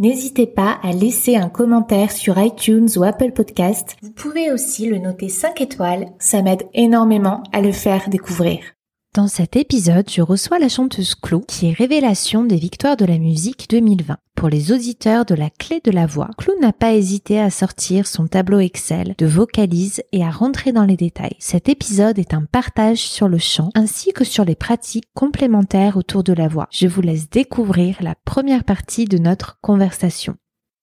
N'hésitez pas à laisser un commentaire sur iTunes ou Apple Podcast. Vous pouvez aussi le noter 5 étoiles, ça m'aide énormément à le faire découvrir. Dans cet épisode, je reçois la chanteuse Clou, qui est révélation des victoires de la musique 2020. Pour les auditeurs de la clé de la voix, Clou n'a pas hésité à sortir son tableau Excel de vocalise et à rentrer dans les détails. Cet épisode est un partage sur le chant ainsi que sur les pratiques complémentaires autour de la voix. Je vous laisse découvrir la première partie de notre conversation.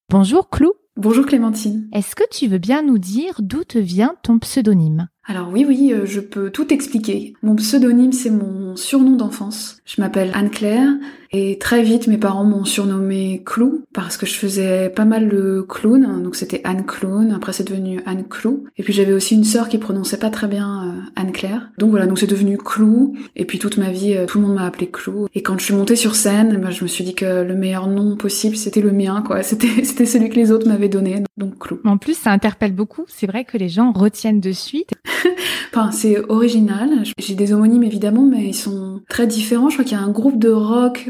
Bonjour Clou. Bonjour Clémentine. Est-ce que tu veux bien nous dire d'où te vient ton pseudonyme? Alors oui, oui, euh, je peux tout expliquer. Mon pseudonyme, c'est mon surnom d'enfance. Je m'appelle Anne-Claire et très vite, mes parents m'ont surnommé Clou parce que je faisais pas mal le clown. Donc c'était Anne Clown. Après, c'est devenu Anne Clou. Et puis j'avais aussi une sœur qui prononçait pas très bien euh, Anne-Claire. Donc voilà, donc c'est devenu Clou. Et puis toute ma vie, euh, tout le monde m'a appelé Clou. Et quand je suis montée sur scène, ben, je me suis dit que le meilleur nom possible, c'était le mien, quoi. C'était, c'était celui que les autres m'avaient donné. Donc Clou. En plus, ça interpelle beaucoup. C'est vrai que les gens retiennent de suite. enfin, c'est original. J'ai des homonymes évidemment, mais ils sont très différents. Je crois qu'il y a un groupe de rock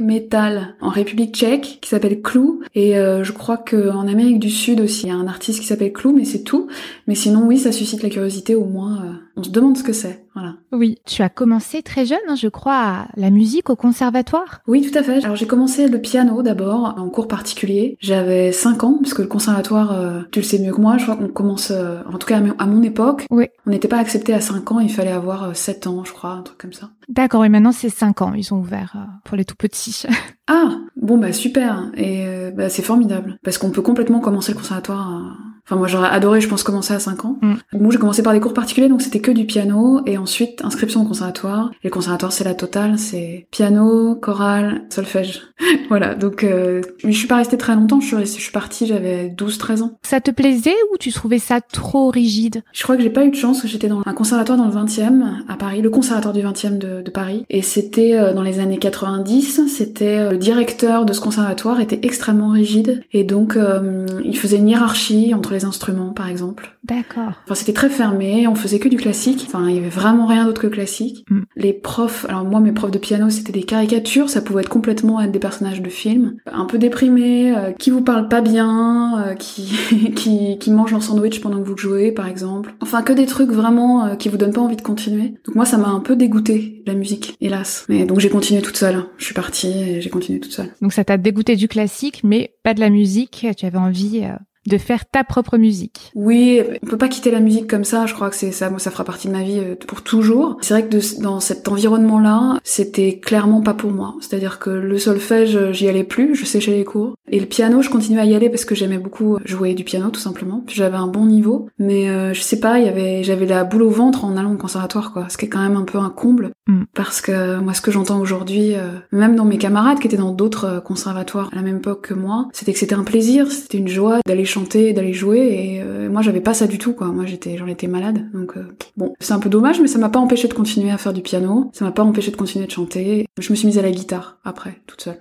en République tchèque qui s'appelle Clou. Et euh, je crois qu'en Amérique du Sud aussi, il y a un artiste qui s'appelle Clou, mais c'est tout. Mais sinon, oui, ça suscite la curiosité au moins. Euh, on se demande ce que c'est. Voilà. Oui, tu as commencé très jeune, hein, je crois, la musique au conservatoire. Oui, tout à fait. Alors j'ai commencé le piano d'abord en cours particulier. J'avais 5 ans parce que le conservatoire, euh, tu le sais mieux que moi. Je crois qu'on commence, en tout cas à mon époque, oui. on n'était pas accepté à 5 ans. Il fallait avoir 7 ans, je crois, un truc comme ça. D'accord. Et maintenant c'est 5 ans. Ils ont ouvert pour les tout petits. Ah, bon bah super. Et euh, bah, c'est formidable parce qu'on peut complètement commencer le conservatoire. Enfin moi j'aurais adoré, je pense, commencer à 5 ans. Mm. Moi j'ai commencé par des cours particuliers, donc c'était que du piano et ensuite inscription au conservatoire. Et le conservatoire c'est la totale, c'est piano, chorale, solfège. voilà. Donc euh, je suis pas restée très longtemps. Je suis, je suis partie, j'avais 12-13 ans. Ça te plaisait ou tu trouvais ça trop rigide? Je crois que j'ai pas eu de chance. J'étais dans un conservatoire dans le 20e à Paris, le conservatoire du 20e de, de Paris, et c'était euh, dans les années 90. C'était le directeur de ce conservatoire était extrêmement rigide et donc euh, il faisait une hiérarchie entre les instruments par exemple. D'accord. Enfin c'était très fermé, on faisait que du classique, enfin il y avait vraiment rien d'autre que classique. Mm. Les profs, alors moi mes profs de piano c'était des caricatures, ça pouvait être complètement être des personnages de films, un peu déprimés, euh, qui vous parlent pas bien, euh, qui, qui qui mangent leur sandwich pendant que vous jouez par exemple. Enfin que des trucs vraiment qui vous donnent pas envie de continuer. Donc moi ça m'a un peu dégoûté la musique, hélas. Mais donc j'ai continué toute seule. Je suis partie et j'ai continué toute seule. Donc ça t'a dégoûté du classique, mais pas de la musique. Tu avais envie euh, de faire ta propre musique. Oui, on peut pas quitter la musique comme ça. Je crois que c'est ça, moi, ça fera partie de ma vie euh, pour toujours. C'est vrai que de, dans cet environnement-là, c'était clairement pas pour moi. C'est-à-dire que le solfège, j'y allais plus, je séchais les cours. Et le piano, je continuais à y aller parce que j'aimais beaucoup jouer du piano, tout simplement. Puis j'avais un bon niveau, mais euh, je sais pas, il y avait, j'avais la boule au ventre en allant au conservatoire, quoi. Ce qui est quand même un peu un comble, mm. parce que moi, ce que j'entends aujourd'hui, euh, même dans mes camarades qui étaient dans d'autres conservatoires à la même époque que moi, c'était que c'était un plaisir, c'était une joie d'aller chanter, d'aller jouer et euh, moi j'avais pas ça du tout quoi. Moi j'étais j'en étais malade donc euh, bon, c'est un peu dommage mais ça m'a pas empêché de continuer à faire du piano, ça m'a pas empêché de continuer de chanter. Je me suis mise à la guitare après toute seule.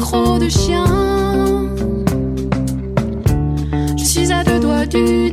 Crocs de chien. Je suis à deux doigts du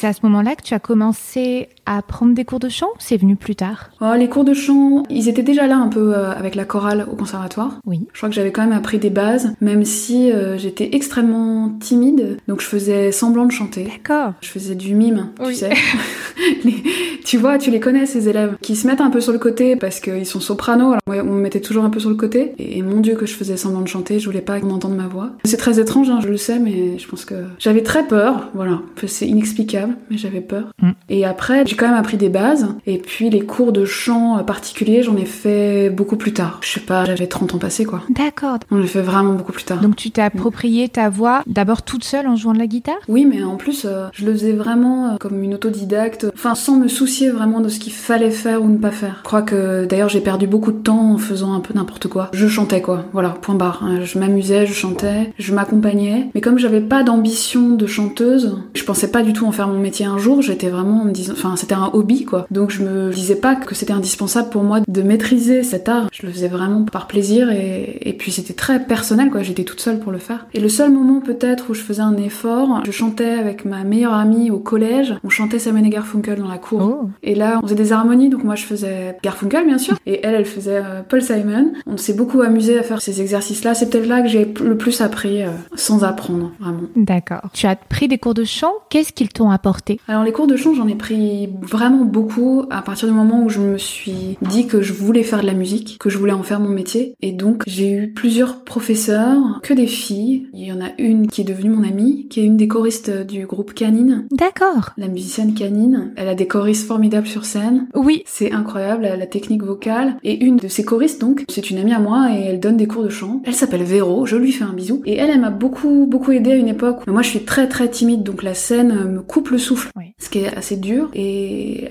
c'est à ce moment-là que tu as commencé à prendre des cours de chant ou c'est venu plus tard? Oh, les cours de chant, ils étaient déjà là un peu euh, avec la chorale au conservatoire. Oui. Je crois que j'avais quand même appris des bases, même si euh, j'étais extrêmement timide, donc je faisais semblant de chanter. D'accord. Je faisais du mime, tu sais. Les- tu vois, tu les connais ces élèves qui se mettent un peu sur le côté parce qu'ils sont sopranos. Alors on me mettait toujours un peu sur le côté. Et, et mon Dieu que je faisais semblant de chanter, je voulais pas qu'on entende ma voix. C'est très étrange, hein, je le sais, mais je pense que j'avais très peur. Voilà, c'est inexplicable, mais j'avais peur. Mm. Et après, j'ai quand même appris des bases. Et puis les cours de chant euh, particuliers, j'en ai fait beaucoup plus tard. Je sais pas, j'avais 30 ans passés quoi. D'accord. On l'a fait vraiment beaucoup plus tard. Donc tu t'es approprié ta voix d'abord toute seule en jouant de la guitare? Oui, mais en plus, euh, je le faisais vraiment euh, comme une autodidacte, enfin sans me soucier vraiment de ce qu'il fallait faire ou ne pas faire. Je crois que d'ailleurs j'ai perdu beaucoup de temps en faisant un peu n'importe quoi. Je chantais quoi, voilà, point barre. Je m'amusais, je chantais, je m'accompagnais. Mais comme j'avais pas d'ambition de chanteuse, je pensais pas du tout en faire mon métier un jour. J'étais vraiment en me disant, enfin c'était un hobby quoi. Donc je me disais pas que c'était indispensable pour moi de maîtriser cet art. Je le faisais vraiment par plaisir et, et puis c'était très personnel quoi. J'étais toute seule pour le faire. Et le seul moment peut-être où je faisais un effort, je chantais avec ma meilleure amie au collège. On chantait Simon et Garfunkel dans la cour. Oh. Et là, on faisait des harmonies, donc moi je faisais Garfunkel bien sûr, et elle, elle faisait euh, Paul Simon. On s'est beaucoup amusé à faire ces exercices-là. C'est peut-être là que j'ai le plus appris euh, sans apprendre, vraiment. D'accord. Tu as pris des cours de chant, qu'est-ce qu'ils t'ont apporté? Alors les cours de chant, j'en ai pris vraiment beaucoup à partir du moment où je me suis dit que je voulais faire de la musique, que je voulais en faire mon métier. Et donc j'ai eu plusieurs professeurs, que des filles. Il y en a une qui est devenue mon amie, qui est une des choristes du groupe Canine. D'accord. La musicienne Canine, elle a des choristes formidables sur scène. Oui. C'est incroyable, la, technique vocale. Et une de ses choristes, donc, c'est une amie à moi et elle donne des cours de chant. Elle s'appelle Véro, je lui fais un bisou. Et elle, elle m'a beaucoup, beaucoup aidé à une époque. où Moi, je suis très, très timide, donc la scène me coupe le souffle. Oui. Ce qui est assez dur. Et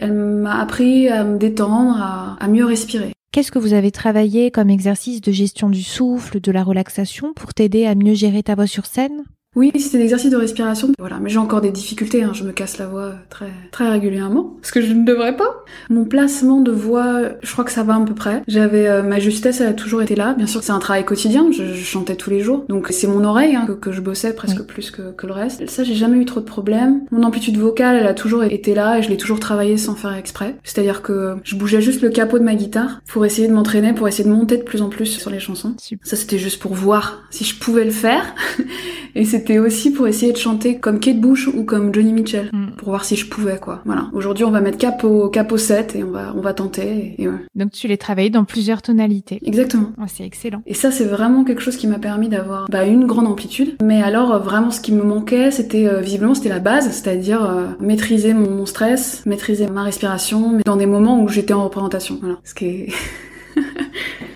elle m'a appris à me détendre, à, à mieux respirer. Qu'est-ce que vous avez travaillé comme exercice de gestion du souffle, de la relaxation pour t'aider à mieux gérer ta voix sur scène? Oui, c'était des exercices de respiration. Voilà, mais j'ai encore des difficultés. Hein. Je me casse la voix très très régulièrement, ce que je ne devrais pas. Mon placement de voix, je crois que ça va à peu près. J'avais euh, ma justesse, elle a toujours été là. Bien sûr, c'est un travail quotidien. Je, je chantais tous les jours, donc c'est mon oreille hein, que, que je bossais presque Oui. plus que, que le reste. Ça, j'ai jamais eu trop de problèmes. Mon amplitude vocale, elle a toujours été là et je l'ai toujours travaillé sans faire exprès. C'est-à-dire que je bougeais juste le capot de ma guitare pour essayer de m'entraîner, pour essayer de monter de plus en plus sur les chansons. Super. Ça, c'était juste pour voir si je pouvais le faire. Et c'était aussi pour essayer de chanter comme Kate Bush ou comme Johnny Mitchell. Mm. Pour voir si je pouvais, quoi. Voilà. Aujourd'hui, on va mettre cap au, cap au 7 et on va, on va tenter. Et, et ouais. Donc tu les travaillé dans plusieurs tonalités. Exactement. Oh, c'est excellent. Et ça, c'est vraiment quelque chose qui m'a permis d'avoir bah, une grande amplitude. Mais alors, euh, vraiment, ce qui me manquait, c'était euh, visiblement, c'était la base, c'est-à-dire euh, maîtriser mon, mon stress, maîtriser ma respiration, mais dans des moments où j'étais en représentation. Voilà. Ce qui est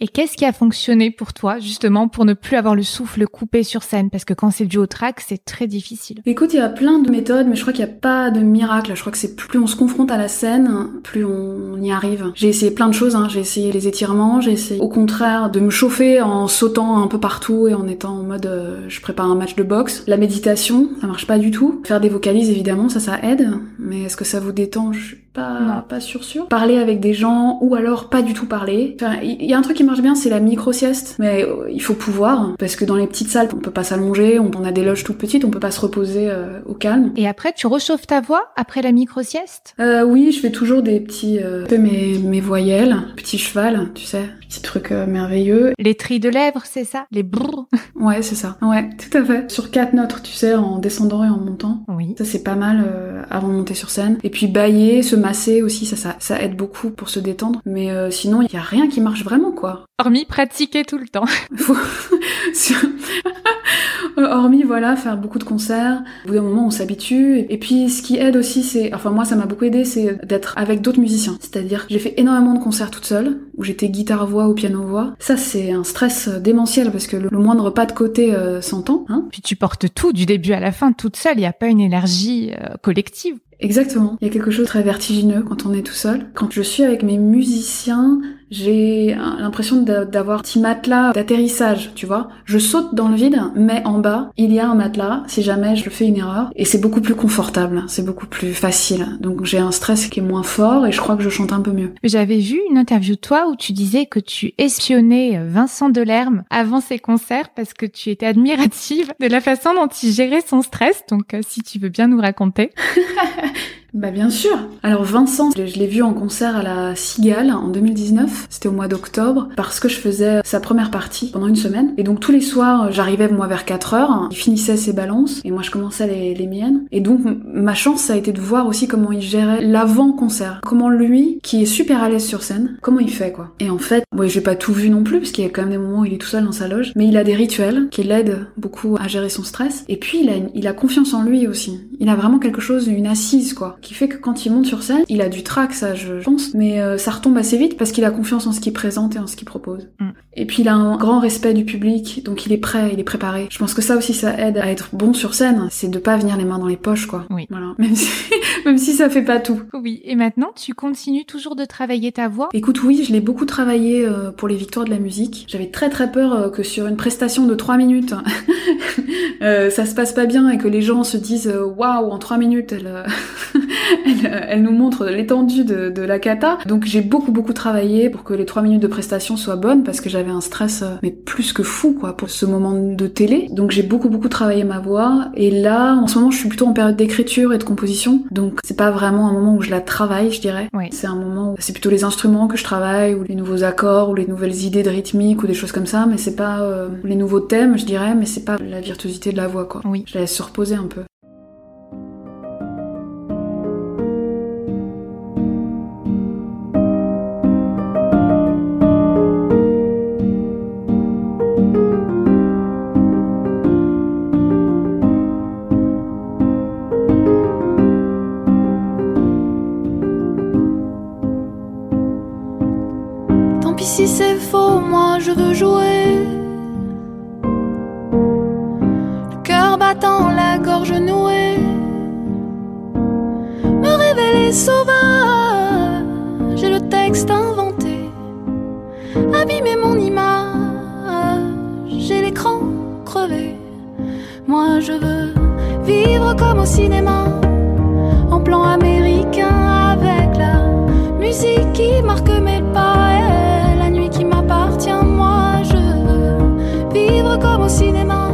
Et qu'est-ce qui a fonctionné pour toi, justement, pour ne plus avoir le souffle coupé sur scène? Parce que quand c'est dû au track, c'est très difficile. Écoute, il y a plein de méthodes, mais je crois qu'il n'y a pas de miracle. Je crois que c'est plus on se confronte à la scène, plus on y arrive. J'ai essayé plein de choses. Hein. J'ai essayé les étirements, j'ai essayé au contraire de me chauffer en sautant un peu partout et en étant en mode euh, je prépare un match de boxe. La méditation, ça marche pas du tout. Faire des vocalises, évidemment, ça, ça aide. Mais est-ce que ça vous détend? Je suis pas, Non. pas sûr sûr. Parler avec des gens ou alors pas du tout parler. Enfin, il y a un truc qui marche bien, c'est la micro-sieste. Mais euh, il faut pouvoir, parce que dans les petites salles, on peut pas s'allonger, on a des loges toutes petites, on peut pas se reposer euh, au calme. Et après, tu réchauffes ta voix après la micro-sieste? Euh, oui, je fais toujours des petits, euh, mes, mes voyelles, petit cheval, tu sais, petit truc euh, merveilleux. Les trilles de lèvres, c'est ça? Les brrr? Ouais, c'est ça. Ouais, tout à fait. Sur quatre notes, tu sais, en descendant et en montant. Oui. Ça, c'est pas mal euh, avant de monter sur scène. Et puis bailler, se masser aussi, ça, ça, ça aide beaucoup pour se détendre. Mais sinon, il y a rien qui marche vraiment, quoi. Hormis pratiquer tout le temps. Hormis, voilà, faire beaucoup de concerts. Au bout d'un moment, on s'habitue. Et puis, ce qui aide aussi, c'est, enfin, moi, ça m'a beaucoup aidé, c'est d'être avec d'autres musiciens. C'est-à-dire, j'ai fait énormément de concerts toute seule, où j'étais guitare-voix ou piano-voix. Ça, c'est un stress démentiel, parce que le, moindre pas de côté euh, s'entend. Hein puis tu portes tout, du début à la fin, toute seule. Il n'y a pas une énergie euh, collective. Exactement. Il y a quelque chose de très vertigineux quand on est tout seul. Quand je suis avec mes musiciens, j'ai l'impression d'avoir un petit matelas d'atterrissage, tu vois. Je saute dans le vide, mais en bas, il y a un matelas si jamais je fais une erreur. Et c'est beaucoup plus confortable, c'est beaucoup plus facile. Donc j'ai un stress qui est moins fort et je crois que je chante un peu mieux. J'avais vu une interview de toi où tu disais que tu espionnais Vincent Delerme avant ses concerts parce que tu étais admirative de la façon dont il gérait son stress. Donc euh, si tu veux bien nous raconter. Bah bien sûr. Alors Vincent, je l'ai vu en concert à la Cigale en 2019. C'était au mois d'octobre parce que je faisais sa première partie pendant une semaine. Et donc tous les soirs, j'arrivais moi vers 4 heures. Il finissait ses balances et moi je commençais les, miennes. Et donc ma chance, ça a été de voir aussi comment il gérait l'avant-concert. Comment lui, qui est super à l'aise sur scène, comment il fait quoi. Et en fait, ouais, j'ai pas tout vu non plus parce qu'il y a quand même des moments où il est tout seul dans sa loge. Mais il a des rituels qui l'aident beaucoup à gérer son stress. Et puis il a, il a confiance en lui aussi. Il a vraiment quelque chose, une assise quoi qui fait que quand il monte sur scène, il a du trac, ça je pense, mais euh, ça retombe assez vite parce qu'il a confiance en ce qu'il présente et en ce qu'il propose. Mm. Et puis il a un grand respect du public, donc il est prêt, il est préparé. Je pense que ça aussi ça aide à être bon sur scène, c'est de pas venir les mains dans les poches quoi. Oui. Voilà. Même si, même si ça fait pas tout. Oui. Et maintenant, tu continues toujours de travailler ta voix? Écoute, oui, je l'ai beaucoup travaillé euh, pour les victoires de la musique. J'avais très très peur euh, que sur une prestation de 3 minutes, ça se passe pas bien et que les gens se disent waouh, en 3 minutes elle elle, nous montre l'étendue de, la cata. Donc j'ai beaucoup beaucoup travaillé pour que les trois minutes de prestation soient bonnes parce que j'avais un stress euh, mais plus que fou quoi pour ce moment de télé. Donc j'ai beaucoup beaucoup travaillé ma voix et là en ce moment je suis plutôt en période d'écriture et de composition. Donc c'est pas vraiment un moment où je la travaille, je dirais. C'est un moment où c'est plutôt les instruments que je travaille ou les nouveaux accords ou les nouvelles idées de rythmique ou des choses comme ça, mais c'est pas euh, les nouveaux thèmes, je dirais, mais c'est pas la virtuosité de la voix quoi. Oui. Je la laisse se reposer un peu. si c'est faux, moi je veux jouer. Le cœur battant, la gorge nouée. Me révéler sauvage, j'ai le texte inventé. Abîmer mon image, j'ai l'écran crevé. Moi je veux vivre comme au cinéma, en plan américain avec la musique qui marque mes comme au cinéma,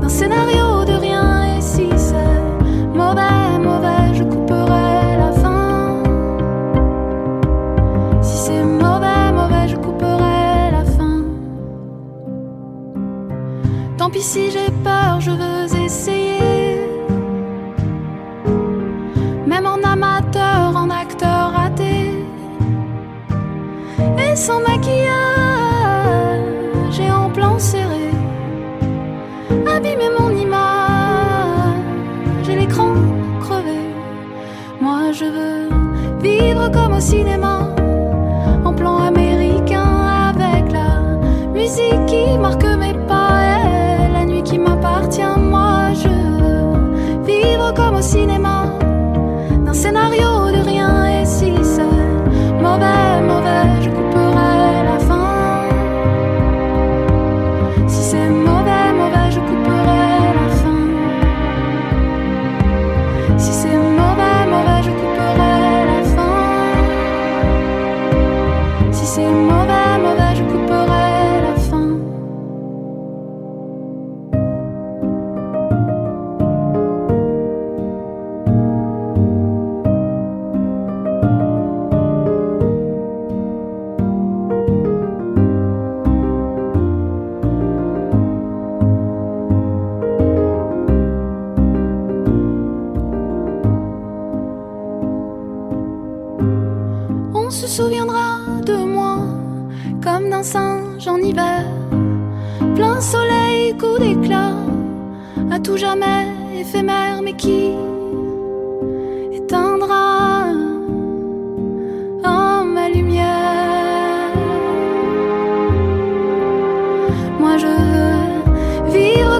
d'un scénario de rien. Et si c'est mauvais, mauvais, je couperai la fin. Si c'est mauvais, mauvais, je couperai la fin. Tant pis si j'ai peur, je veux. sin embargo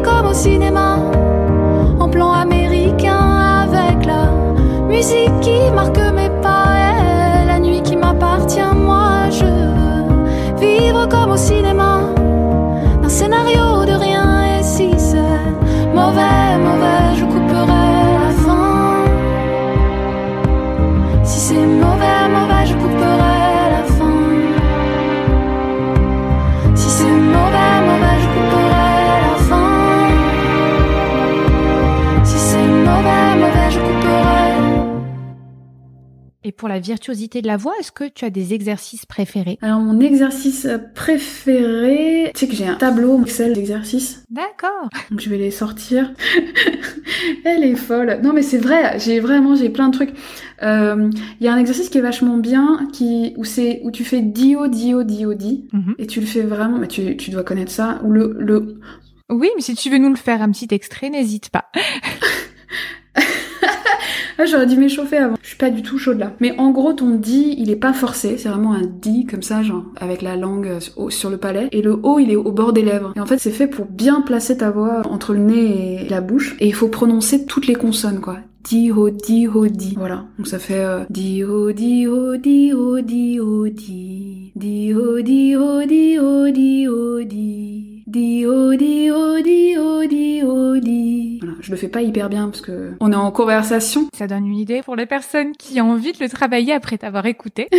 comme au cinéma, en plan américain avec la musique qui marque mes pas la nuit qui m'appartient. Moi je veux vivre comme au cinéma, d'un scénario de rien et si c'est mauvais, Et pour la virtuosité de la voix, est-ce que tu as des exercices préférés? Alors mon exercice préféré, tu sais que j'ai un tableau Excel d'exercices, D'accord. donc je vais les sortir. Elle est folle. Non mais c'est vrai, j'ai vraiment j'ai plein de trucs. Euh, Il y a un exercice qui est vachement bien, qui où c'est où tu fais dio dio dio di Mhm. et tu le fais vraiment. Mais tu, tu dois connaître ça. Ou le le Oui, mais si tu veux nous le faire un petit extrait, n'hésite pas. Ah, j'aurais dû m'échauffer avant. Je suis pas du tout chaude là. Mais en gros, ton di, il est pas forcé. C'est vraiment un di comme ça, genre, avec la langue euh, sur le palais. Et le o, il est au bord des lèvres. Et en fait, c'est fait pour bien placer ta voix entre le nez et la bouche. Et il faut prononcer toutes les consonnes, quoi. Di, ho, di, ho, di. Voilà. Donc ça fait euh, di, ho, di, ho, di, ho, di, ho, di. Di, ho, di, ho, di, ho, di, ho, di. Di, ho, di, ho, di, ho, di, ho, di. Je le fais pas hyper bien parce que on est en conversation. Ça donne une idée pour les personnes qui ont envie de le travailler après t'avoir écouté.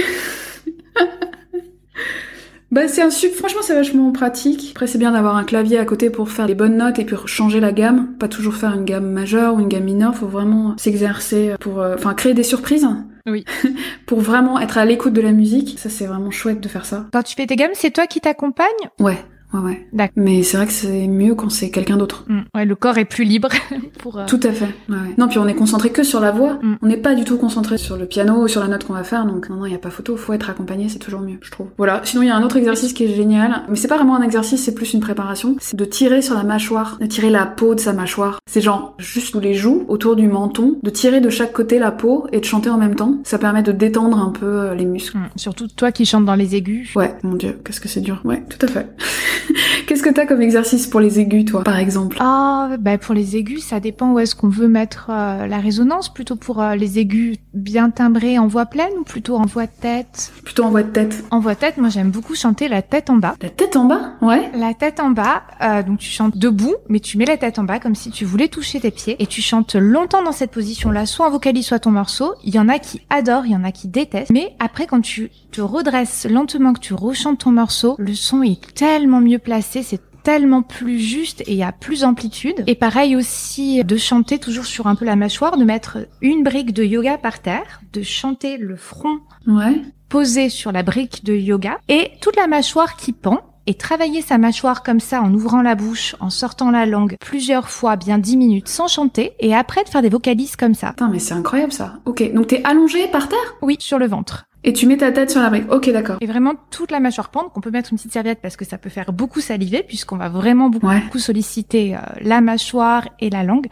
Bah c'est un sub, franchement c'est vachement pratique. Après c'est bien d'avoir un clavier à côté pour faire les bonnes notes et puis changer la gamme. Pas toujours faire une gamme majeure ou une gamme mineure, faut vraiment s'exercer pour, euh, enfin créer des surprises. Oui. pour vraiment être à l'écoute de la musique. Ça c'est vraiment chouette de faire ça. Quand tu fais tes gammes, c'est toi qui t'accompagne Ouais, ouais, ouais. D'accord. Mais c'est vrai que c'est mieux quand c'est quelqu'un d'autre. Mm. Ouais, le corps est plus libre pour. euh, Tout à fait. Ouais, ouais. Non, puis on est concentré que sur la voix. Mm. On n'est pas du tout concentré sur le piano ou sur la note qu'on va faire. Donc non, non, il y a pas photo. Faut être accompagné, c'est toujours mieux, je trouve. Voilà. Sinon, il y a un autre exercice qui est génial, mais c'est pas vraiment un exercice, c'est plus une préparation. C'est de tirer sur la mâchoire, de tirer la peau de sa mâchoire. C'est genre juste sous les joues, autour du menton, de tirer de chaque côté la peau et de chanter en même temps. Ça permet de détendre un peu euh, les muscles. mm. Surtout toi qui chantes dans les aigus. Ouais, mon dieu, qu'est-ce que c'est dur. Ouais, tout à fait. qu'est-ce que t'as comme exercice pour les aigus, toi, par exemple? Ah, bah pour les aigus, ça dépend où est-ce qu'on veut mettre euh, la résonance. Plutôt pour euh, les aigus bien timbrés en voix pleine ou plutôt en voix tête? Plutôt en voix de tête. En voix tête, moi j'aime beaucoup chanter la tête en bas. La tête en bas? Ouais. La tête en bas, euh, donc tu chantes debout, mais tu mets la tête en bas comme si tu voulais toucher tes pieds et tu chantes longtemps dans cette position-là, soit en vocalise, soit ton morceau. Il y en a qui adorent, il y en a qui détestent, mais après quand tu te redresses lentement, que tu rechantes ton morceau, le son est tellement mieux placé, c'est tellement plus juste et il y a plus d'amplitude. Et pareil aussi de chanter toujours sur un peu la mâchoire, de mettre une brique de yoga par terre, de chanter le front Ouais. posé sur la brique de yoga et toute la mâchoire qui pend et travailler sa mâchoire comme ça en ouvrant la bouche, en sortant la langue plusieurs fois, bien 10 minutes sans chanter et après de faire des vocalises comme ça. Putain, mais c'est incroyable ça. Ok, donc t'es allongé par terre? Oui, sur le ventre. Et tu mets ta tête sur la brique. Ok, d'accord. Et vraiment toute la mâchoire pendre, qu'on peut mettre une petite serviette parce que ça peut faire beaucoup saliver puisqu'on va vraiment beaucoup, Ouais. beaucoup solliciter euh, la mâchoire et la langue.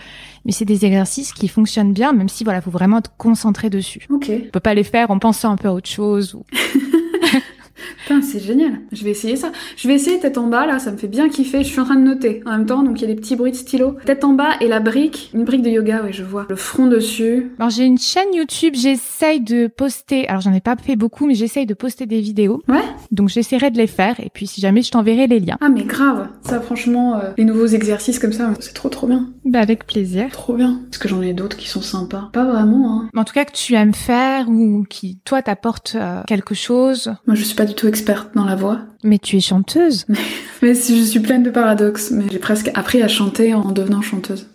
Mais c'est des exercices qui fonctionnent bien même si voilà, faut vraiment être concentré dessus. Ok. On peut pas les faire en pensant un peu à autre chose ou Putain, c'est génial. Je vais essayer ça. Je vais essayer tête en bas, là, ça me fait bien kiffer. Je suis en train de noter en même temps, donc il y a des petits bruits de stylo. Tête en bas et la brique, une brique de yoga, ouais, je vois. Le front dessus. Alors j'ai une chaîne YouTube, j'essaye de poster, alors j'en ai pas fait beaucoup, mais j'essaye de poster des vidéos. Ouais. Donc j'essaierai de les faire et puis si jamais je t'enverrai les liens. Ah, mais grave. Ça, franchement, euh, les nouveaux exercices comme ça, c'est trop trop bien. Bah avec plaisir. Trop bien. Parce que j'en ai d'autres qui sont sympas. Pas vraiment, hein. Mais en tout cas que tu aimes faire ou qui toi t'apporte euh, quelque chose, Moi, je suis pas du tout experte dans la voix. mais tu es chanteuse. Mais je suis pleine de paradoxes, mais j'ai presque appris à chanter en devenant chanteuse.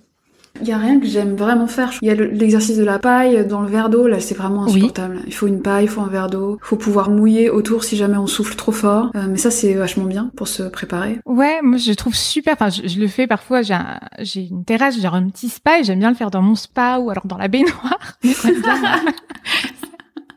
Il y a rien que j'aime vraiment faire. Il y a le- l'exercice de la paille dans le verre d'eau, là c'est vraiment Oui. insupportable. Il faut une paille, il faut un verre d'eau, il faut pouvoir mouiller autour si jamais on souffle trop fort. Euh, mais ça c'est vachement bien pour se préparer. Ouais, moi je trouve super. Enfin, je, je le fais parfois. J'ai un- j'ai une terrasse, j'ai un petit spa et j'aime bien le faire dans mon spa ou alors dans la baignoire.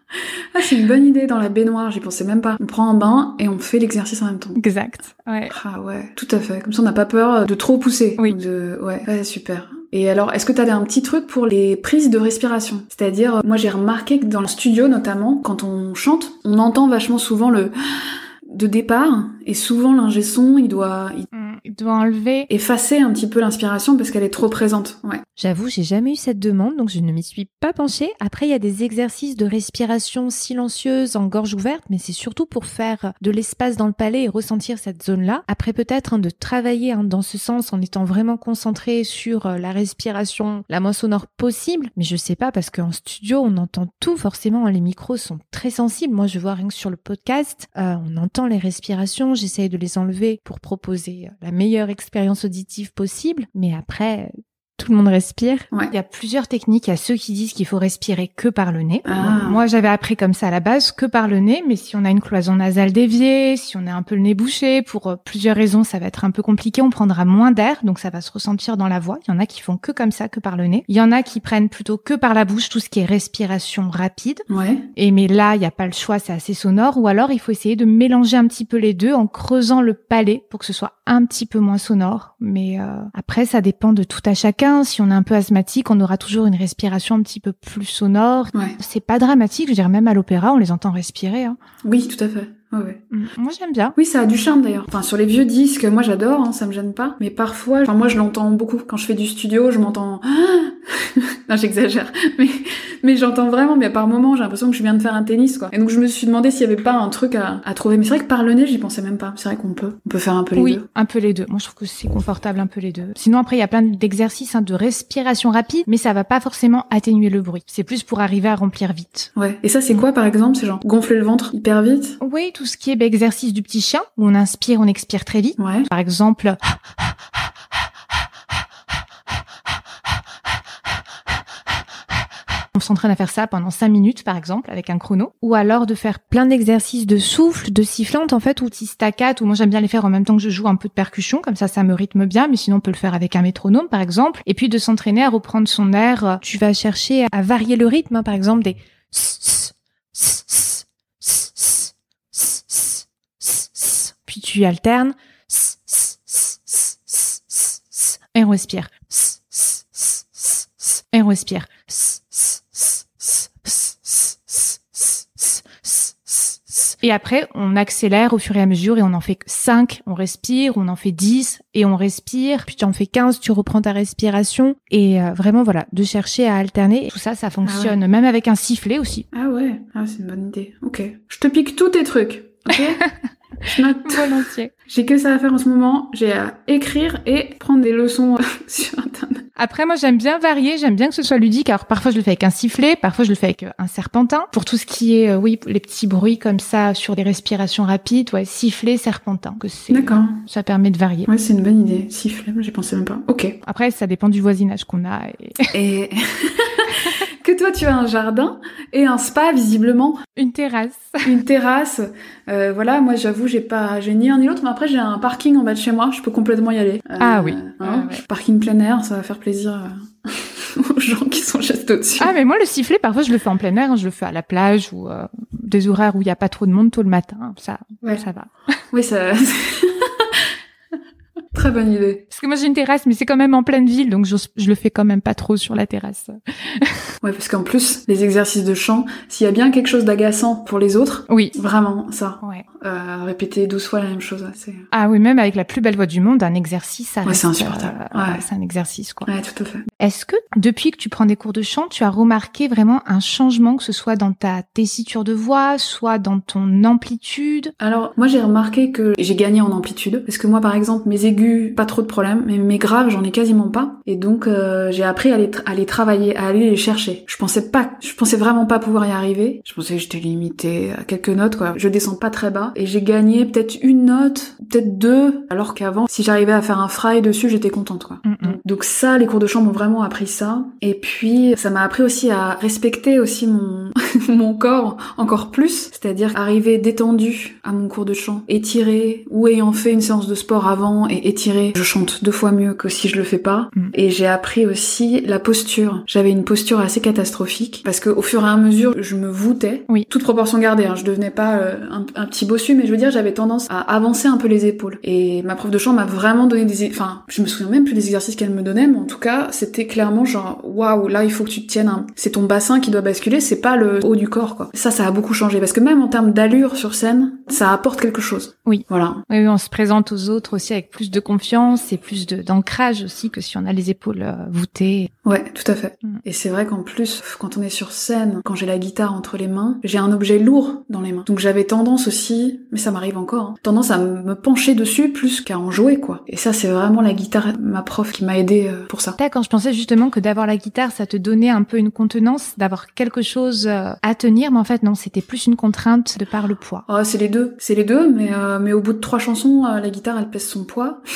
Ah, c'est une bonne idée dans la baignoire, j'y pensais même pas. On prend un bain et on fait l'exercice en même temps. Exact. Ouais. Ah ouais, tout à fait. Comme ça, on n'a pas peur de trop pousser. Oui. De... Ouais, ouais, super. Et alors, est-ce que tu as un petit truc pour les prises de respiration? C'est-à-dire, moi j'ai remarqué que dans le studio notamment, quand on chante, on entend vachement souvent le de départ, et souvent l'ingé son, il doit, Il doit enlever. effacer un petit peu l'inspiration parce qu'elle est trop présente. Ouais. J'avoue, j'ai jamais eu cette demande, donc je ne m'y suis pas penchée. Après, il y a des exercices de respiration silencieuse en gorge ouverte, mais c'est surtout pour faire de l'espace dans le palais et ressentir cette zone-là. Après, peut-être hein, de travailler hein, dans ce sens en étant vraiment concentré sur euh, la respiration la moins sonore possible. Mais je sais pas, parce qu'en studio, on entend tout. Forcément, hein, les micros sont très sensibles. Moi, je vois rien que sur le podcast, euh, on entend les respirations. J'essaye de les enlever pour proposer euh, la meilleure expérience auditive possible. Mais après, tout le monde respire. Ouais. Il y a plusieurs techniques. Il y a ceux qui disent qu'il faut respirer que par le nez. Ah. Moi, j'avais appris comme ça à la base, que par le nez. Mais si on a une cloison nasale déviée, si on a un peu le nez bouché, pour euh, plusieurs raisons, ça va être un peu compliqué. On prendra moins d'air, donc ça va se ressentir dans la voix. Il y en a qui font que comme ça, que par le nez. Il y en a qui prennent plutôt que par la bouche, tout ce qui est respiration rapide. Ouais. Et mais là, il n'y a pas le choix, c'est assez sonore. Ou alors, il faut essayer de mélanger un petit peu les deux en creusant le palais pour que ce soit un petit peu moins sonore. Mais euh, après, ça dépend de tout à chacun. Si on est un peu asthmatique, on aura toujours une respiration un petit peu plus sonore. Ouais. C'est pas dramatique, je veux dire, même à l'opéra, on les entend respirer. hein. Oui, tout à fait. Ouais, ouais. Mm. Moi, j'aime bien. Oui, ça a du charme d'ailleurs. Enfin, sur les vieux disques, moi j'adore, hein, ça me gêne pas. Mais parfois, enfin moi je l'entends beaucoup. Quand je fais du studio, je m'entends. non, j'exagère. Mais mais j'entends vraiment. Mais par moments, j'ai l'impression que je viens de faire un tennis, quoi. Et donc je me suis demandé s'il y avait pas un truc à, à trouver. Mais c'est vrai que par le nez, j'y pensais même pas. C'est vrai qu'on peut, on peut faire un peu les Oui, deux. un peu les deux. Moi, je trouve que c'est confortable un peu les deux. Sinon, après, il y a plein d'exercices hein, de respiration rapide, mais ça va pas forcément atténuer le bruit. C'est plus pour arriver à remplir vite. Ouais. Et ça, c'est quoi par exemple C'est genre gonfler le ventre hyper vite? Oui, tout ce qui est bah, exercice du petit chien, où on inspire, on expire très vite. Ouais. Par exemple, on s'entraîne à faire ça pendant 5 minutes, par exemple, avec un chrono. Ou alors de faire plein d'exercices de souffle, de sifflante, en fait, ou de staccato, ou moi j'aime bien les faire en même temps que je joue un peu de percussion, comme ça, ça me rythme bien, mais sinon on peut le faire avec un métronome, par exemple. Et puis de s'entraîner à reprendre son air. Tu vas chercher à varier le rythme, hein, par exemple, des tu alternes et on respire et respire et après on accélère au fur et à mesure et on en fait 5 on respire on en fait 10 et on respire puis tu en fais 15 tu reprends ta respiration et euh, vraiment voilà de chercher à alterner tout ça ça fonctionne même avec un sifflet aussi Ah ouais. Ah, c'est une bonne idée. Ok. Je te pique tous tes trucs. Ok. Je note. volontiers J'ai que ça à faire en ce moment. J'ai à écrire et prendre des leçons sur internet. Après, moi, j'aime bien varier, j'aime bien que ce soit ludique. Alors, parfois, je le fais avec un sifflet, parfois, je le fais avec euh, un serpentin. Pour tout ce qui est, euh, oui, les petits bruits comme ça, sur des respirations rapides, ouais, sifflet, serpentin. Que c'est, D'accord. ça permet de varier. Ouais, c'est une bonne idée. Siffler, j'y pensais même pas. Ok. Après, ça dépend du voisinage qu'on a. et- Et que toi, tu as un jardin et un spa visiblement, Une terrasse. une terrasse. Euh, voilà, moi, j'avoue, j'ai pas, j'ai ni un ni l'autre, mais après, j'ai un parking en bas de chez moi. Je peux complètement y aller. Euh, Ah oui. hein, ouais. Parking plein air, ça va faire plaisir euh, aux gens qui sont juste au-dessus. Ah, mais moi, le sifflet, parfois, je le fais en plein air, hein, je le fais à la plage ou euh, des horaires où il n'y a pas trop de monde tôt le matin. Ça, Ouais. ça va. Oui, ça. Très bonne idée. Parce que moi, j'ai une terrasse, mais c'est quand même en pleine ville, donc je, je le fais quand même pas trop sur la terrasse. Ouais, parce qu'en plus, les exercices de chant, s'il y a bien quelque chose d'agaçant pour les autres, Oui. vraiment, ça. Ouais. Euh, répéter 12 fois la même chose, c'est... Ah oui, même avec la plus belle voix du monde, un exercice, ça Ouais, c'est insupportable. euh, Ouais. C'est un exercice, quoi. Ouais, tout à fait. Est-ce que depuis que tu prends des cours de chant, tu as remarqué vraiment un changement, que ce soit dans ta tessiture de voix, soit dans ton amplitude? Alors, moi, j'ai remarqué que j'ai gagné en amplitude, parce que moi, par exemple, mes aigus, pas trop de problèmes, mais mes graves, j'en ai quasiment pas. Et donc, euh, j'ai appris à les, tra- à les travailler, à aller les chercher. Je pensais pas, je pensais vraiment pas pouvoir y arriver. Je pensais que j'étais limitée à quelques notes, quoi. Je descends pas très bas. et j'ai gagné peut-être une note, peut-être deux, alors qu'avant, si j'arrivais à faire un fry dessus, j'étais contente quoi. Mm, mm. Donc ça, les cours de chant m'ont vraiment appris ça. Et puis, ça m'a appris aussi à respecter aussi mon mon corps encore plus, c'est-à-dire arriver détendu à mon cours de chant, étiré ou ayant fait une séance de sport avant et étiré, je chante deux fois mieux que si je le fais pas. Mm. Et j'ai appris aussi la posture. J'avais une posture assez catastrophique parce que au fur et à mesure, je me voûtais. Oui. Toute proportion gardée, hein, je devenais pas euh, un, un petit bossu, mais je veux dire, j'avais tendance à avancer un peu les épaules. Et ma prof de chant m'a vraiment donné des, enfin, je me souviens même plus des exercices qu'elle me donnait, mais en tout cas, c'était clairement genre, waouh, là, il faut que tu te tiennes. un- C'est ton bassin qui doit basculer, c'est pas le haut du corps, quoi. Ça, ça a beaucoup changé parce que même en termes d'allure sur scène, ça apporte quelque chose. Oui. Voilà. Oui, on se présente aux autres aussi avec plus de confiance et plus de- d'ancrage aussi que si on a les épaules euh, voûtées. Ouais, tout à fait. Mm. Et c'est vrai qu'en plus, quand on est sur scène, quand j'ai la guitare entre les mains, j'ai un objet lourd dans les mains. Donc j'avais tendance aussi, mais ça m'arrive encore, hein, tendance à me pencher dessus plus qu'à en jouer, quoi. Et ça, c'est vraiment la guitare, ma prof, qui m'a aidé euh, pour ça. D'accord, je pensais justement que d'avoir la guitare, ça te donnait un peu une contenance, d'avoir quelque chose euh, à tenir, mais en fait non, c'était plus une contrainte de par le poids. Ah, c'est les deux, c'est les deux, mais euh, mais au bout de trois chansons, euh, la guitare, elle pèse son poids.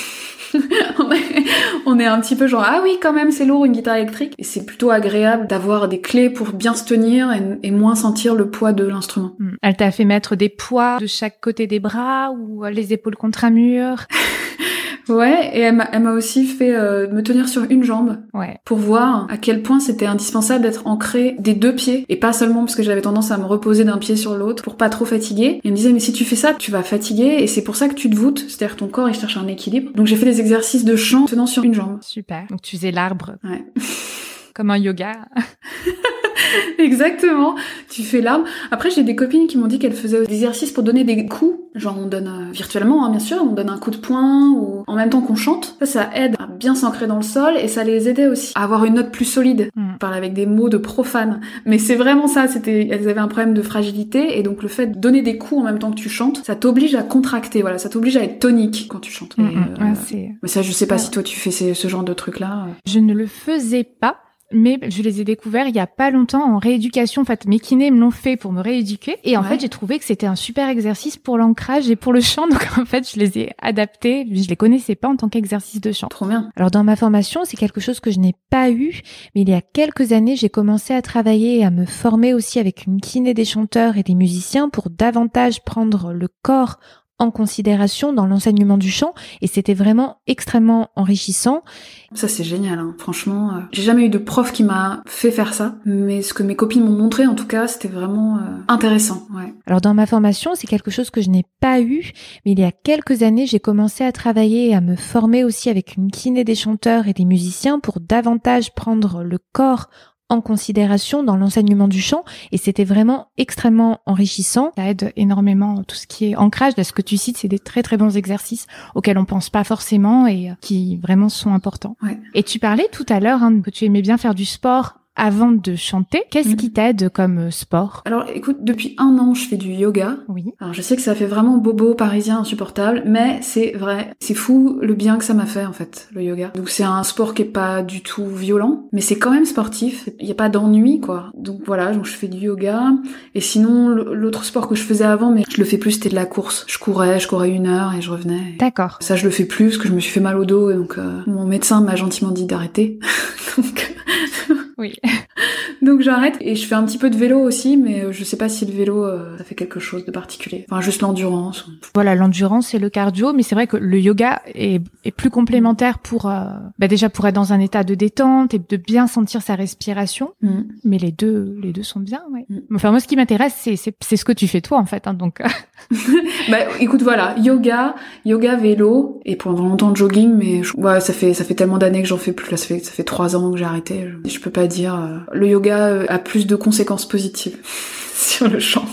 on, est, un petit peu genre ah oui quand même c'est lourd une guitare électrique et c'est plutôt agréable d'avoir des clés pour bien se tenir et, et moins sentir le poids de l'instrument. Mm. Elle t'a fait mettre des poids de chaque côté des bras ou les épaules contre un mur? Ouais, et elle m'a aussi fait euh, me tenir sur une jambe Ouais. pour voir à quel point c'était indispensable d'être ancré des deux pieds et pas seulement parce que j'avais tendance à me reposer d'un pied sur l'autre pour pas trop fatiguer. Et elle me disait mais si tu fais ça, tu vas fatiguer et c'est pour ça que tu te voûtes, c'est-à-dire ton corps il cherche un équilibre. Donc j'ai fait des exercices de chant tenant sur une jambe. Super. Donc tu faisais l'arbre Ouais. comme un yoga. Exactement. Tu fais l'arbre. Après, j'ai des copines qui m'ont dit qu'elles faisaient des exercices pour donner des coups. Genre, on donne euh, virtuellement, hein, bien sûr, on donne un coup de poing ou en même temps qu'on chante. Ça, ça aide à bien s'ancrer dans le sol et ça les aidait aussi à avoir une note plus solide. Mm. Je parle avec des mots de profane. Mais c'est vraiment ça. C'était, elles avaient un problème de fragilité et donc le fait de donner des coups en même temps que tu chantes, ça t'oblige à contracter. Voilà, ça t'oblige à être tonique quand tu chantes. Mm, Et, mm. euh, Ouais, mais ça, je sais pas Ouais. si toi tu fais ce genre de trucs là. Je ne le faisais pas. Mais je les ai découverts il y a pas longtemps en rééducation. En fait, mes kinés me l'ont fait pour me rééduquer. Et en Ouais. fait, j'ai trouvé que c'était un super exercice pour l'ancrage et pour le chant. Donc en fait, je les ai adaptés. Je les connaissais pas en tant qu'exercice de chant. Trop bien. Alors dans ma formation, c'est quelque chose que je n'ai pas eu, mais il y a quelques années, j'ai commencé à travailler et à me former aussi avec une kiné des chanteurs et des musiciens pour davantage prendre le corps en considération dans l'enseignement du chant et c'était vraiment extrêmement enrichissant. Ça c'est génial, hein. franchement. euh, J'ai jamais eu de prof qui m'a fait faire ça, mais ce que mes copines m'ont montré en tout cas, c'était vraiment euh, intéressant. Ouais. Alors dans ma formation, c'est quelque chose que je n'ai pas eu, mais il y a quelques années, j'ai commencé à travailler et à me former aussi avec une kiné des chanteurs et des musiciens pour davantage prendre le corps en considération dans l'enseignement du chant et c'était vraiment extrêmement enrichissant. Ça aide énormément tout ce qui est ancrage. Là, ce que tu cites, c'est des très très bons exercices auxquels on pense pas forcément et euh, qui vraiment sont importants. Ouais. Et tu parlais tout à l'heure hein, que tu aimais bien faire du sport avant de chanter. Qu'est-ce Mhm. qui t'aide comme euh, sport? Alors écoute, depuis un an, je fais du yoga. Oui. Alors je sais que ça fait vraiment bobo parisien insupportable, mais c'est vrai, c'est fou le bien que ça m'a fait en fait, le yoga. Donc c'est un sport qui est pas du tout violent, mais c'est quand même sportif. Il y a pas d'ennui quoi. Donc voilà, donc je fais du yoga. Et sinon l'autre sport que je faisais avant, mais je le fais plus, c'était de la course. Je courais, je courais une heure et je revenais. D'accord. Ça, je le fais plus parce que je me suis fait mal au dos et donc euh, mon médecin m'a gentiment dit d'arrêter. donc, Oui. donc j'arrête et je fais un petit peu de vélo aussi, mais euh, je sais pas si le vélo euh, ça fait quelque chose de particulier. Enfin, juste l'endurance. Voilà, l'endurance et le cardio, mais c'est vrai que le yoga est, est plus complémentaire pour euh, bah déjà pour être dans un état de détente et de bien sentir sa respiration. Mm. Mais les deux, les deux sont bien. Ouais. Mm. Enfin moi, ce qui m'intéresse, c'est c'est c'est ce que tu fais toi en fait. Hein, donc Bah écoute, voilà, yoga, yoga, vélo et pendant longtemps de jogging, mais je- ouais, ça fait ça fait tellement d'années que j'en fais plus. Là, ça fait ça fait trois ans que j'ai arrêté. Je, je peux pas dire. euh, le yoga euh, a plus de conséquences positives sur le chant.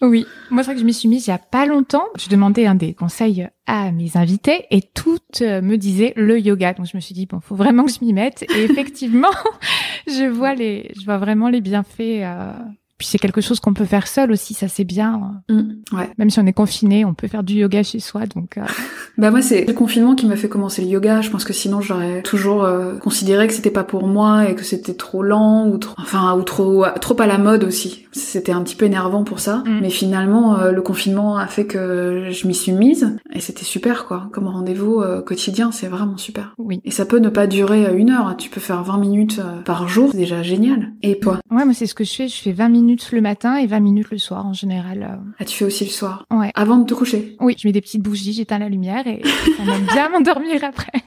oui, moi c'est vrai que je m'y suis mise il y a pas longtemps. Je demandais un des conseils à mes invités et toutes euh, me disaient le yoga. Donc je me suis dit bon, faut vraiment que je m'y mette. Et effectivement, je vois les, je vois vraiment les bienfaits. euh, Puis c'est quelque chose qu'on peut faire seul aussi, ça c'est bien. Mm, ouais. Même si on est confiné, on peut faire du yoga chez soi, donc. Euh... Bah moi c'est le confinement qui m'a fait commencer le yoga. Je pense que sinon j'aurais toujours euh, considéré que c'était pas pour moi et que c'était trop lent ou trop, enfin ou trop trop à la mode aussi. C'était un petit peu énervant pour ça. Mm. Mais finalement euh, le confinement a fait que je m'y suis mise et c'était super quoi. Comme rendez-vous quotidien, c'est vraiment super. Oui. Et ça peut ne pas durer une heure. Tu peux faire 20 minutes par jour, c'est déjà génial. Et toi? Ouais, moi c'est ce que je fais. Je fais 20 minutes le matin et 20 minutes le soir en général. euh. Ah tu fais aussi le soir? Ouais. Avant de te coucher? Oui, je mets des petites bougies, j'éteins la lumière et ça m'aime bien m'endormir après.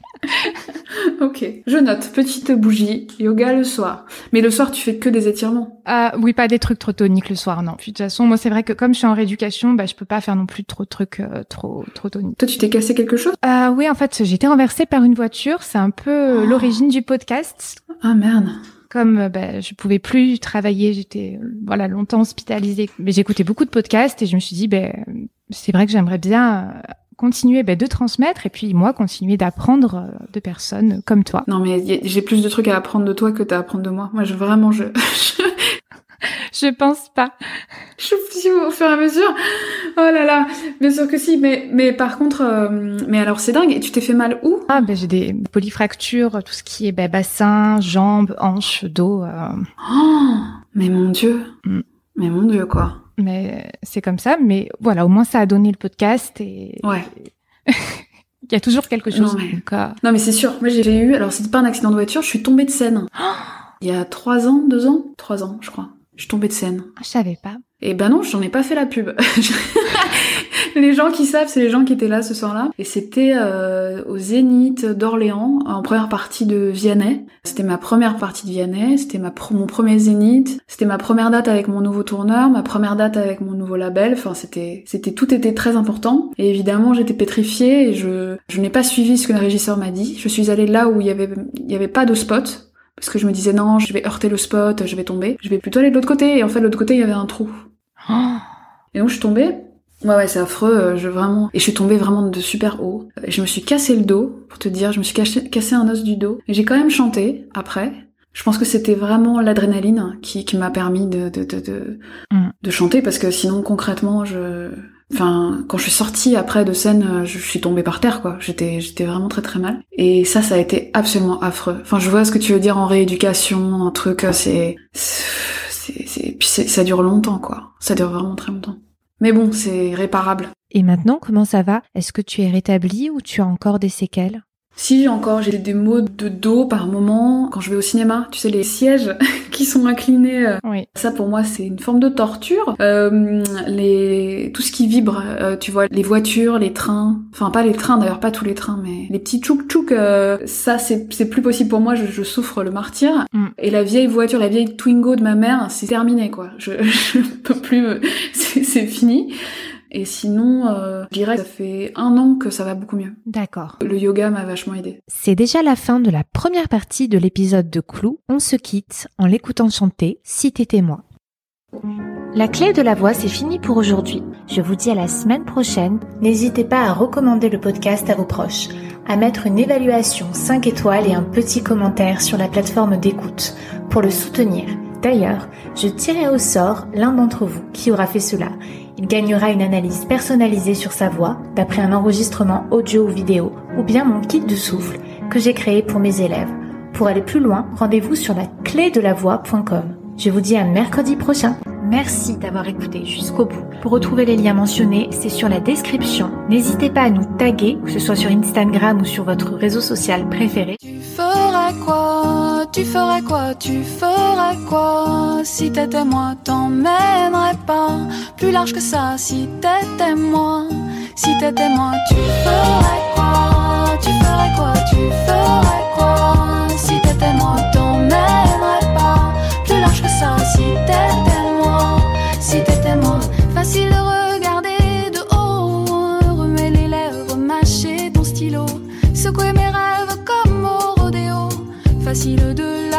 Ok. Je note petite bougie, yoga le soir. Mais le soir tu fais que des étirements? Ah oui, pas des trucs trop toniques le soir, non. Puis de toute façon, moi c'est vrai que comme je suis en rééducation, bah je peux pas faire non plus trop de trucs euh, trop trop toniques. Toi tu t'es cassé quelque chose? Ah oui, en fait, j'ai été renversée par une voiture. C'est un peu euh, Oh. l'origine du podcast. Ah merde. Comme euh, bah, je pouvais plus travailler, j'étais euh, voilà longtemps hospitalisée. Mais j'écoutais beaucoup de podcasts et je me suis dit, ben c'est vrai que j'aimerais bien euh, continuer ben, de transmettre et puis moi continuer d'apprendre de personnes comme toi. Non mais j'ai plus de trucs à apprendre de toi que t'as à apprendre de moi. Moi je vraiment je Je pense pas. je suis au fur et à mesure. Oh là là, bien sûr que si. Mais mais par contre, euh, mais alors c'est dingue. Et tu t'es fait mal où? Ah ben j'ai des polyfractures, tout ce qui est ben, bassin, jambes, hanches, dos. euh, Oh, mais mon dieu. Mm. Mais mon dieu quoi. mais c'est comme ça. Mais voilà, au moins ça a donné le podcast et Ouais. il y a toujours quelque chose. Non, mais- Donc, euh, Non mais c'est sûr. Moi j'ai eu. Alors c'était pas un accident de voiture. Je suis tombée de scène. Il y a trois ans, deux ans, trois ans je crois. Je suis tombée de scène. je savais pas. Et ben non, j'en ai pas fait la pub. les gens qui savent, c'est les gens qui étaient là ce soir-là. Et c'était euh, au Zénith d'Orléans, en première partie de Vianney. C'était ma première partie de Vianney, c'était ma mon premier Zénith, c'était ma première date avec mon nouveau tourneur, ma première date avec mon nouveau label. Enfin, c'était, c'était tout était très important. Et évidemment, j'étais pétrifiée et je, je n'ai pas suivi ce que le régisseur m'a dit. Je suis allée là où il y avait, il y avait pas de spot. Parce que je me disais non, je vais heurter le spot, je vais tomber. Je vais plutôt aller de l'autre côté. Et en fait, de l'autre côté, il y avait un trou. Oh, Et donc je suis tombée. Ouais ouais c'est affreux, euh, je vraiment et je suis tombée vraiment de super haut. Et je me suis cassé le dos pour te dire, je me suis cassé un os du dos. Et j'ai quand même chanté après. Je pense que c'était vraiment l'adrénaline qui, qui m'a permis de de, de, de, Mm. de chanter parce que sinon concrètement je enfin quand je suis sortie après de scène euh, je suis tombée par terre quoi. J'étais j'étais vraiment très très mal. Et ça ça a été absolument affreux. Enfin je vois ce que tu veux dire en rééducation, un truc euh, c'est c'est c'est puis ça dure longtemps quoi. Ça dure vraiment très longtemps. Mais bon, c'est réparable. Et maintenant, comment ça va? Est-ce que tu es rétabli ou tu as encore des séquelles? Si encore j'ai des maux de dos par moment quand je vais au cinéma, tu sais les sièges qui sont inclinés, euh, oui. ça pour moi c'est une forme de torture. Euh, les tout ce qui vibre, euh, tu vois les voitures, les trains, enfin pas les trains d'ailleurs, pas tous les trains, mais les petits tchouk tchouk, euh, ça c'est c'est plus possible pour moi. Je, je souffre le martyr. Mm. Et la vieille voiture, la vieille Twingo de ma mère, c'est terminé quoi. Je, je peux plus, c'est fini. Et sinon, euh, je dirais que ça fait un an que ça va beaucoup mieux. D'accord. Le yoga m'a vachement aidé. C'est déjà la fin de la première partie de l'épisode de Clou. On se quitte en l'écoutant chanter Si t'étais moi. La clé de la voix, c'est fini pour aujourd'hui. Je vous dis à la semaine prochaine. N'hésitez pas à recommander le podcast à vos proches, à mettre une évaluation 5 étoiles et un petit commentaire sur la plateforme d'écoute pour le soutenir. D'ailleurs, je tirerai au sort l'un d'entre vous qui aura fait cela. Il gagnera une analyse personnalisée sur sa voix d'après un enregistrement audio ou vidéo ou bien mon kit de souffle que j'ai créé pour mes élèves. Pour aller plus loin, rendez-vous sur la clé de la voix.com. Je vous dis à mercredi prochain. Merci d'avoir écouté jusqu'au bout. Pour retrouver les liens mentionnés, c'est sur la description. N'hésitez pas à nous taguer, que ce soit sur Instagram ou sur votre réseau social préféré. Tu ferais quoi? Tu ferais quoi Tu ferais quoi Si t'étais moi, t'emmènerais pas plus large que ça. Si t'étais moi, si t'étais moi, tu ferais quoi Tu ferais quoi Tu ferais quoi Si t'étais moi, t'emmènerais pas plus large que ça. Si t'étais moi, si t'étais moi, facile facile de